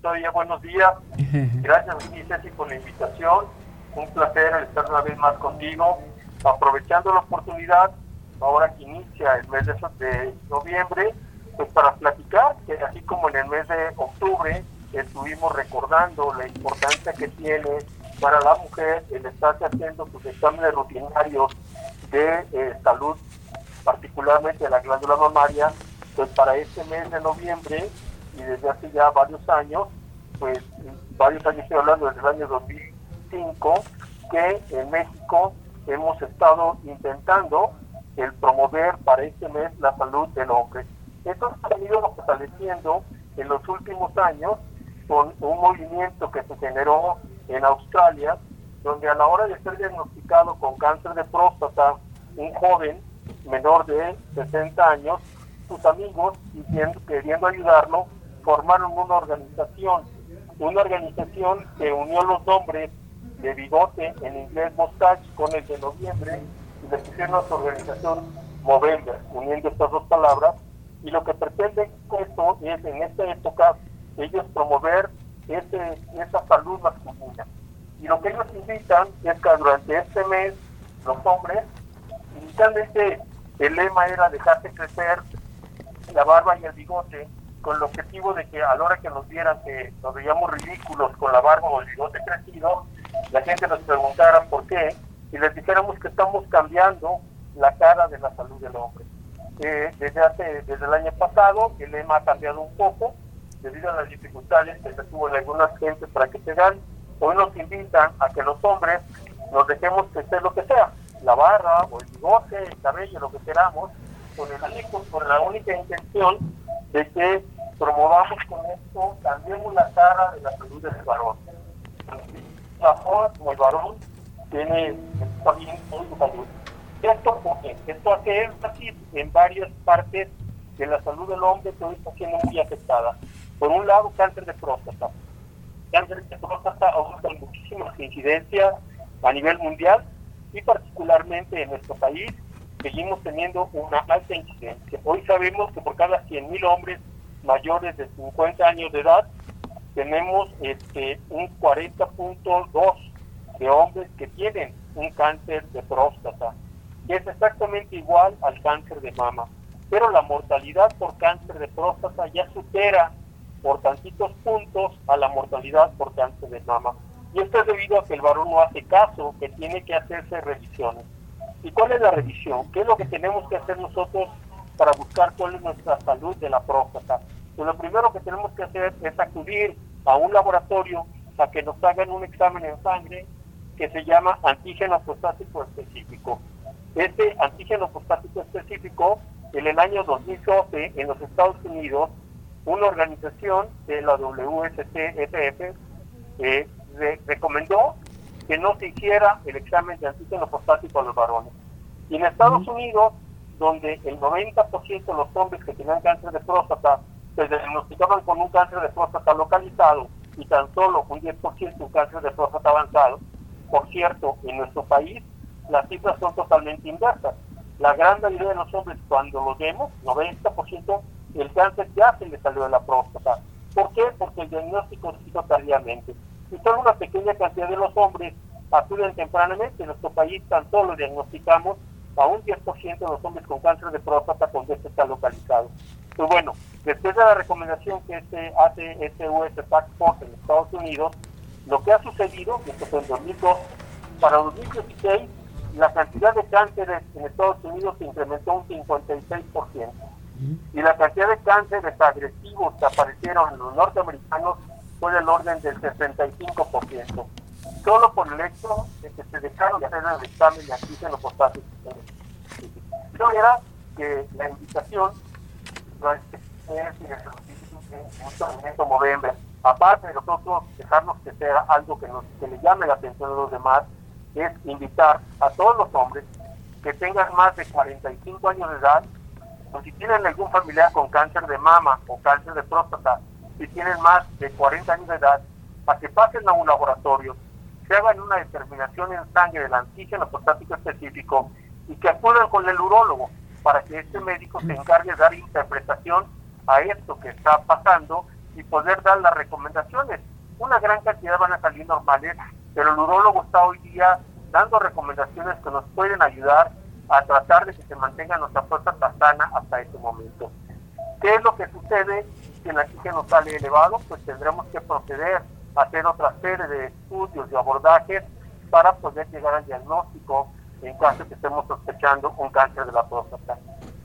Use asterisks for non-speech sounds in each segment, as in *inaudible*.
Todavía buenos días. *laughs* Gracias Ceci por la invitación. Un placer estar una vez más contigo. Aprovechando la oportunidad, ahora que inicia el mes de, de noviembre, pues para platicar que así como en el mes de octubre estuvimos recordando la importancia que tiene para la mujer el estarse haciendo sus exámenes rutinarios de eh, salud, particularmente de la glándula mamaria, pues para este mes de noviembre y desde hace ya varios años, pues varios años estoy hablando desde el año 2005, que en México hemos estado intentando el promover para este mes la salud del hombre. Esto se ha ido fortaleciendo en los últimos años con un movimiento que se generó en Australia, donde a la hora de ser diagnosticado con cáncer de próstata, un joven menor de 60 años, sus amigos, queriendo ayudarlo, formaron una organización, una organización que unió los nombres de bigote, en inglés Mustache, con el de noviembre, y le pusieron a su organización Movember, uniendo estas dos palabras, y lo que pretende esto es en esta época ellos promover ese, esa salud masculina. Y lo que ellos invitan es que durante este mes los hombres, inicialmente el lema era dejarse crecer la barba y el bigote con el objetivo de que a la hora que nos vieran que nos veíamos ridículos con la barba o el bigote crecido, la gente nos preguntara por qué y les dijéramos que estamos cambiando la cara de la salud del hombre. Eh, desde, hace, desde el año pasado el lema ha cambiado un poco debido a las dificultades que se tuvo en algunas gentes para que se dan. Hoy nos invitan a que los hombres nos dejemos crecer lo que sea, la barra o el bigote, el cabello, lo que queramos, con, el con la única intención de que promovamos con esto, cambiemos la cara de la salud del varón. La como el varón tiene también su salud. Esto, esto hace énfasis en varias partes de la salud del hombre que hoy está siendo muy afectada. Por un lado, cáncer de próstata. Cáncer de próstata aumenta muchísimas incidencias a nivel mundial y particularmente en nuestro país seguimos teniendo una alta incidencia. Hoy sabemos que por cada 100.000 hombres mayores de 50 años de edad, tenemos este, un 40.2 de hombres que tienen un cáncer de próstata que es exactamente igual al cáncer de mama. Pero la mortalidad por cáncer de próstata ya supera por tantitos puntos a la mortalidad por cáncer de mama. Y esto es debido a que el varón no hace caso, que tiene que hacerse revisiones. ¿Y cuál es la revisión? ¿Qué es lo que tenemos que hacer nosotros para buscar cuál es nuestra salud de la próstata? Pues lo primero que tenemos que hacer es acudir a un laboratorio a que nos hagan un examen en sangre que se llama antígeno prostático específico. Este antígeno prostático específico, en el año 2012, en los Estados Unidos, una organización de la WSTFF eh, recomendó que no se hiciera el examen de antígeno prostático a los varones. Y en Estados Unidos, donde el 90% de los hombres que tenían cáncer de próstata se diagnosticaban con un cáncer de próstata localizado y tan solo un 10% un cáncer de próstata avanzado, por cierto, en nuestro país las cifras son totalmente inversas. La gran mayoría de los hombres, cuando los vemos, 90%, el cáncer ya se le salió de la próstata. ¿Por qué? Porque el diagnóstico se hizo tardíamente. Y solo una pequeña cantidad de los hombres acuden tempranamente. En nuestro país tan solo diagnosticamos a un 10% de los hombres con cáncer de próstata cuando este está localizado. Pues bueno, después de la recomendación que este hace este US Task Force en Estados Unidos, lo que ha sucedido, esto fue en 2002, para 2016 la cantidad de cánceres en Estados Unidos se incrementó un 56%. Y la cantidad de cánceres agresivos que aparecieron en los norteamericanos fue del orden del 65%. Solo por el hecho de que se dejaron de hacer el examen de antígeno prostático. Yo era que la invitación es en noviembre, aparte de nosotros dejarnos que sea algo que, nos, que le llame la atención a los demás, es invitar a todos los hombres que tengan más de 45 años de edad, o si tienen algún familiar con cáncer de mama o cáncer de próstata, si tienen más de 40 años de edad, a que pasen a un laboratorio, se hagan una determinación en sangre del antígeno prostático específico y que acudan con el urólogo para que este médico se encargue de dar interpretación a esto que está pasando y poder dar las recomendaciones. Una gran cantidad van a salir normales, pero el urólogo está hoy día dando recomendaciones que nos pueden ayudar a tratar de que se mantenga nuestra próstata sana hasta este momento. ¿Qué es lo que sucede si el antígeno sale elevado? Pues tendremos que proceder a hacer otra serie de estudios y abordajes para poder llegar al diagnóstico en caso que estemos sospechando un cáncer de la próstata.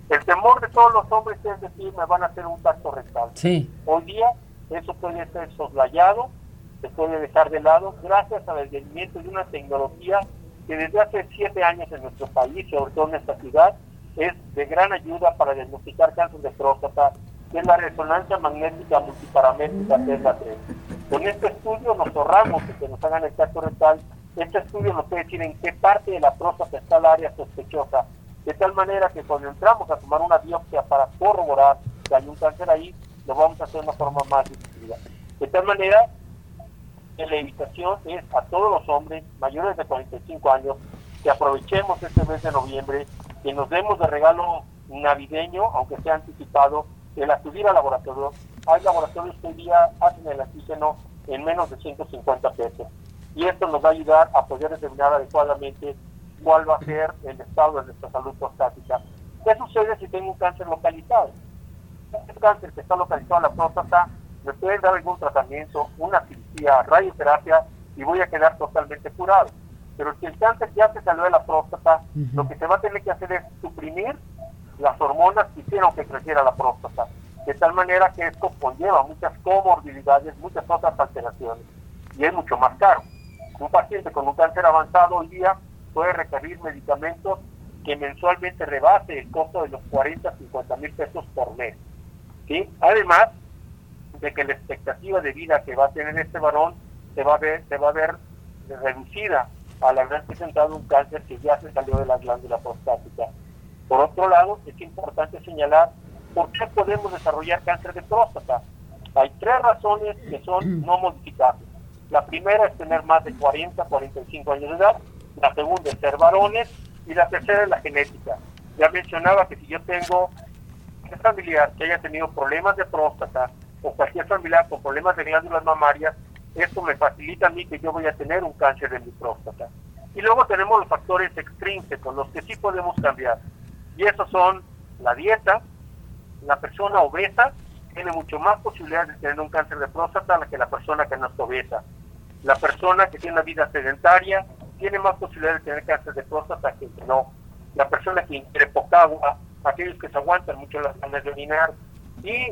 El temor de todos los hombres es decir, me van a hacer un tacto rectal. Sí. Hoy día eso puede ser soslayado, se puede dejar de lado gracias al descubrimiento de una tecnología que desde hace siete años en nuestro país, sobre todo en esta ciudad, es de gran ayuda para diagnosticar cáncer de próstata, que es la resonancia magnética multiparamétrica TESLA 3. Con este estudio nos ahorramos que nos hagan el tacto rectal. Este estudio nos puede decir en qué parte de la próstata está el área sospechosa, de tal manera que cuando entramos a tomar una biopsia para corroborar que hay un cáncer ahí, lo vamos a hacer de una forma más decidida. De tal manera la invitación es a todos los hombres mayores de 45 años que aprovechemos este mes de noviembre, que nos demos de regalo navideño, aunque sea anticipado, el acudir al laboratorio. Hay laboratorios que hoy día hacen el antígeno en menos de 150 pesos. Y esto nos va a ayudar a poder determinar adecuadamente cuál va a ser el estado de nuestra salud prostática. ¿Qué sucede si tengo un cáncer localizado? Un cáncer que está localizado en la próstata me pueden dar algún tratamiento, una cirugía, radioterapia y voy a quedar totalmente curado. Pero si el cáncer ya se salió de la próstata, lo que se va a tener que hacer es suprimir las hormonas hicieron que creciera la próstata. De tal manera que esto conlleva muchas comorbilidades, muchas otras alteraciones. Y es mucho más caro. Un paciente con un cáncer avanzado hoy día puede requerir medicamentos que mensualmente rebase el costo de los 40, 50 mil pesos por mes. ¿sí? Además, de que la expectativa de vida que va a tener este varón se va a ver, se va a ver reducida al haber presentado un cáncer que ya se salió de la glándula prostática. Por otro lado, es importante señalar por qué podemos desarrollar cáncer de próstata. Hay tres razones que son no modificables. La primera es tener más de 40, 45 años de edad. La segunda es ser varones. Y la tercera es la genética. Ya mencionaba que si yo tengo un familiar que haya tenido problemas de próstata, o cualquier familiar con problemas de glándulas mamarias, esto me facilita a mí que yo voy a tener un cáncer de mi próstata. Y luego tenemos los factores extrínsecos, los que sí podemos cambiar. Y esos son la dieta, la persona obesa tiene mucho más posibilidades de tener un cáncer de próstata que la persona que no es obesa. La persona que tiene una vida sedentaria tiene más posibilidades de tener cáncer de próstata que no. La persona que ingiere poca agua, aquellos que se aguantan mucho las ganas de orinar y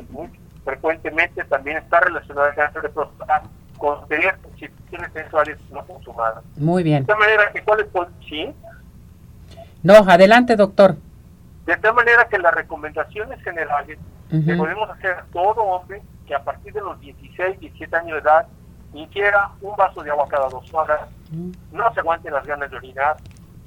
frecuentemente también está relacionado el cáncer de próstata con tener situaciones sexuales no consumadas. Muy bien. De tal manera que, ¿cuál es? ¿Sí? No, adelante, doctor. De tal manera que las recomendaciones generales que podemos hacer a todo hombre que a partir de los 16, 17 años de edad ingiera un vaso de agua cada dos horas, no se aguante las ganas de orinar,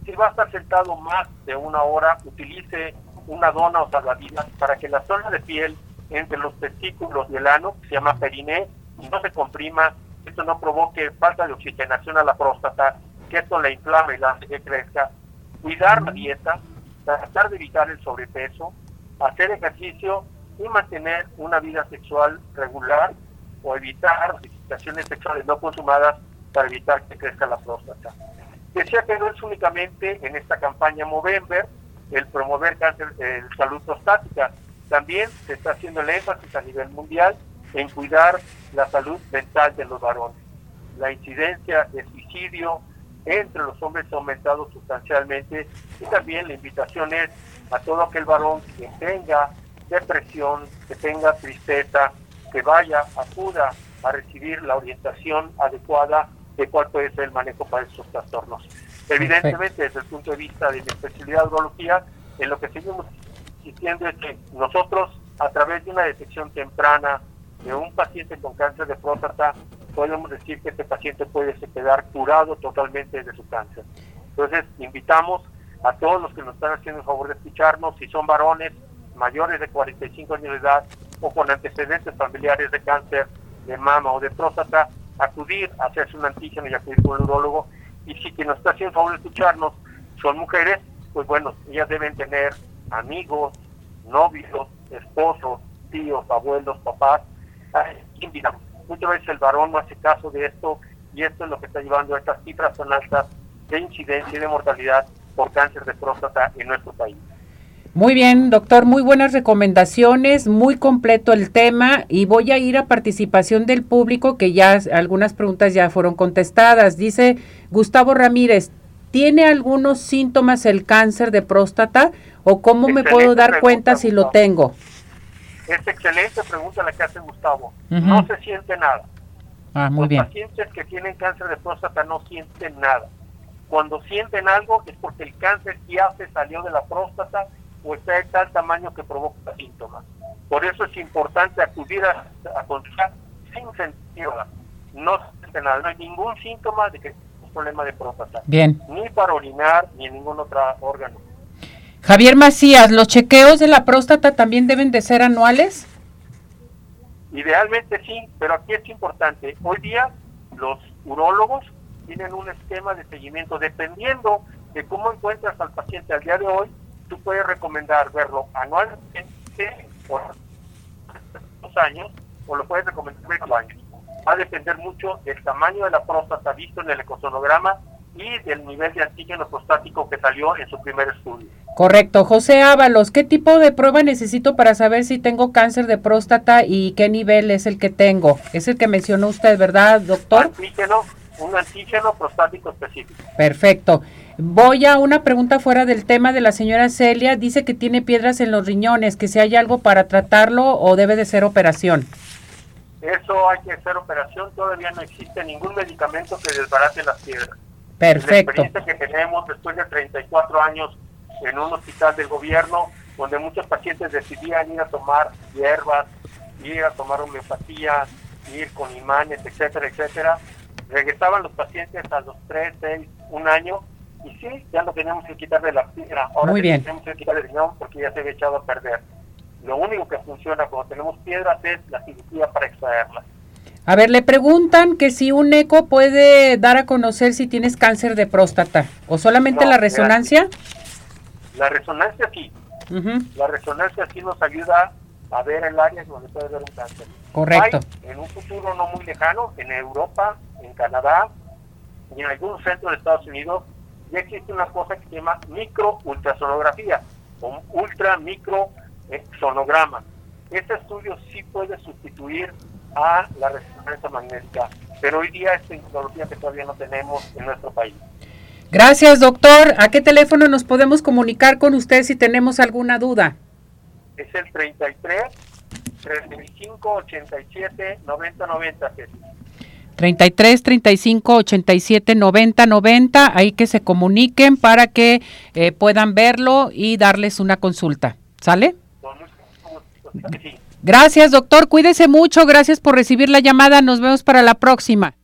si va a estar sentado más de una hora, utilice una dona o salvavidas para que la zona de piel entre los testículos y el ano, que se llama periné, no se comprima, esto no provoque falta de oxigenación a la próstata, que esto la inflame y la hace que crezca. Cuidar la dieta, tratar de evitar el sobrepeso, hacer ejercicio y mantener una vida sexual regular o evitar situaciones sexuales no consumadas para evitar que crezca la próstata. Decía que no es únicamente en esta campaña Movember el promover cáncer, eh, salud prostática, también se está haciendo el énfasis a nivel mundial en cuidar la salud mental de los varones. La incidencia de suicidio entre los hombres ha aumentado sustancialmente y también la invitación es a todo aquel varón que tenga depresión, que tenga tristeza, que vaya, acuda a recibir la orientación adecuada de cuál puede ser el manejo para estos trastornos. Evidentemente, desde el punto de vista de mi especialidad de urología, en lo que seguimos insistiendo es que nosotros, a través de una detección temprana de un paciente con cáncer de próstata, podemos decir que este paciente puede quedar curado totalmente de su cáncer. Entonces, invitamos a todos los que nos están haciendo el favor de escucharnos, si son varones mayores de 45 años de edad o con antecedentes familiares de cáncer de mama o de próstata, acudir a hacerse un antígeno y acudir con el urólogo. Y si quien nos está haciendo el favor de escucharnos son mujeres, pues bueno, ellas deben tener amigos, novios, esposos, tíos, abuelos, papás, Muchas veces el varón no hace caso de esto y esto es lo que está llevando a estas cifras tan altas de incidencia y de mortalidad por cáncer de próstata en nuestro país. Muy bien, doctor, muy buenas recomendaciones, muy completo el tema y voy a ir a participación del público que ya algunas preguntas ya fueron contestadas. Dice Gustavo Ramírez, ¿tiene algunos síntomas el cáncer de próstata o cómo me puedo dar cuenta si lo tengo? Es excelente pregunta la que hace Gustavo. No se siente nada. Ah, muy Los pacientes que tienen cáncer de próstata no sienten nada. Cuando sienten algo es porque el cáncer ya se salió de la próstata o está de tal tamaño que provoca síntomas. Por eso es importante acudir a, a consultar sin sentir nada. No siente nada, no hay ningún síntoma de que es un problema de próstata. Bien. Ni para orinar ni en ningún otro órgano. Javier Macías, ¿los chequeos de la próstata también deben de ser anuales? Idealmente sí, pero aquí es importante. Hoy día los urólogos tienen un esquema de seguimiento dependiendo de cómo encuentras al paciente al día de hoy. Tú puedes recomendar verlo anualmente por dos años o lo puedes recomendar por años. Va a depender mucho del tamaño de la próstata visto en el ecosonograma y del nivel de antígeno prostático que salió en su primer estudio. Correcto. José Ábalos, ¿qué tipo de prueba necesito para saber si tengo cáncer de próstata y qué nivel es el que tengo? Es el que mencionó usted, ¿verdad, doctor? Antígeno, un antígeno prostático específico. Perfecto. Voy a una pregunta fuera del tema de la señora Celia. Dice que tiene piedras en los riñones, que si hay algo para tratarlo o debe de ser operación. Eso hay que hacer operación. Todavía no existe ningún medicamento que desbarate las piedras. Perfecto. La experiencia que tenemos después de 34 años en un hospital del gobierno, donde muchos pacientes decidían ir a tomar hierbas, ir a tomar homeopatía, ir con imanes, etcétera, etcétera. Regresaban los pacientes a los 3, 6, un año, y sí, ya no teníamos que quitarle la piedra. Ahora Muy bien. tenemos que quitarle el riñón porque ya se había echado a perder. Lo único que funciona cuando tenemos piedras es la cirugía para extraerlas. A ver, le preguntan que si un eco puede dar a conocer si tienes cáncer de próstata o solamente No, la resonancia. La resonancia sí. La resonancia sí nos ayuda a ver el área donde puede haber un cáncer. Correcto. Hay, en un futuro no muy lejano, en Europa, en Canadá y en algunos centros de Estados Unidos, ya existe una cosa que se llama micro-ultrasonografía o ultra micro sonograma. Este estudio sí puede sustituir a la resonancia magnética, pero hoy día es tecnología que todavía no tenemos en nuestro país. Gracias, doctor. ¿A qué teléfono nos podemos comunicar con usted si tenemos alguna duda? Es el 33 35 87 90 90. Ceci. 33 35 87 90 90. Ahí que se comuniquen para que eh, puedan verlo y darles una consulta. ¿Sale? Con mucho gusto. Sí. Gracias, doctor. Cuídese mucho. Gracias por recibir la llamada. Nos vemos para la próxima.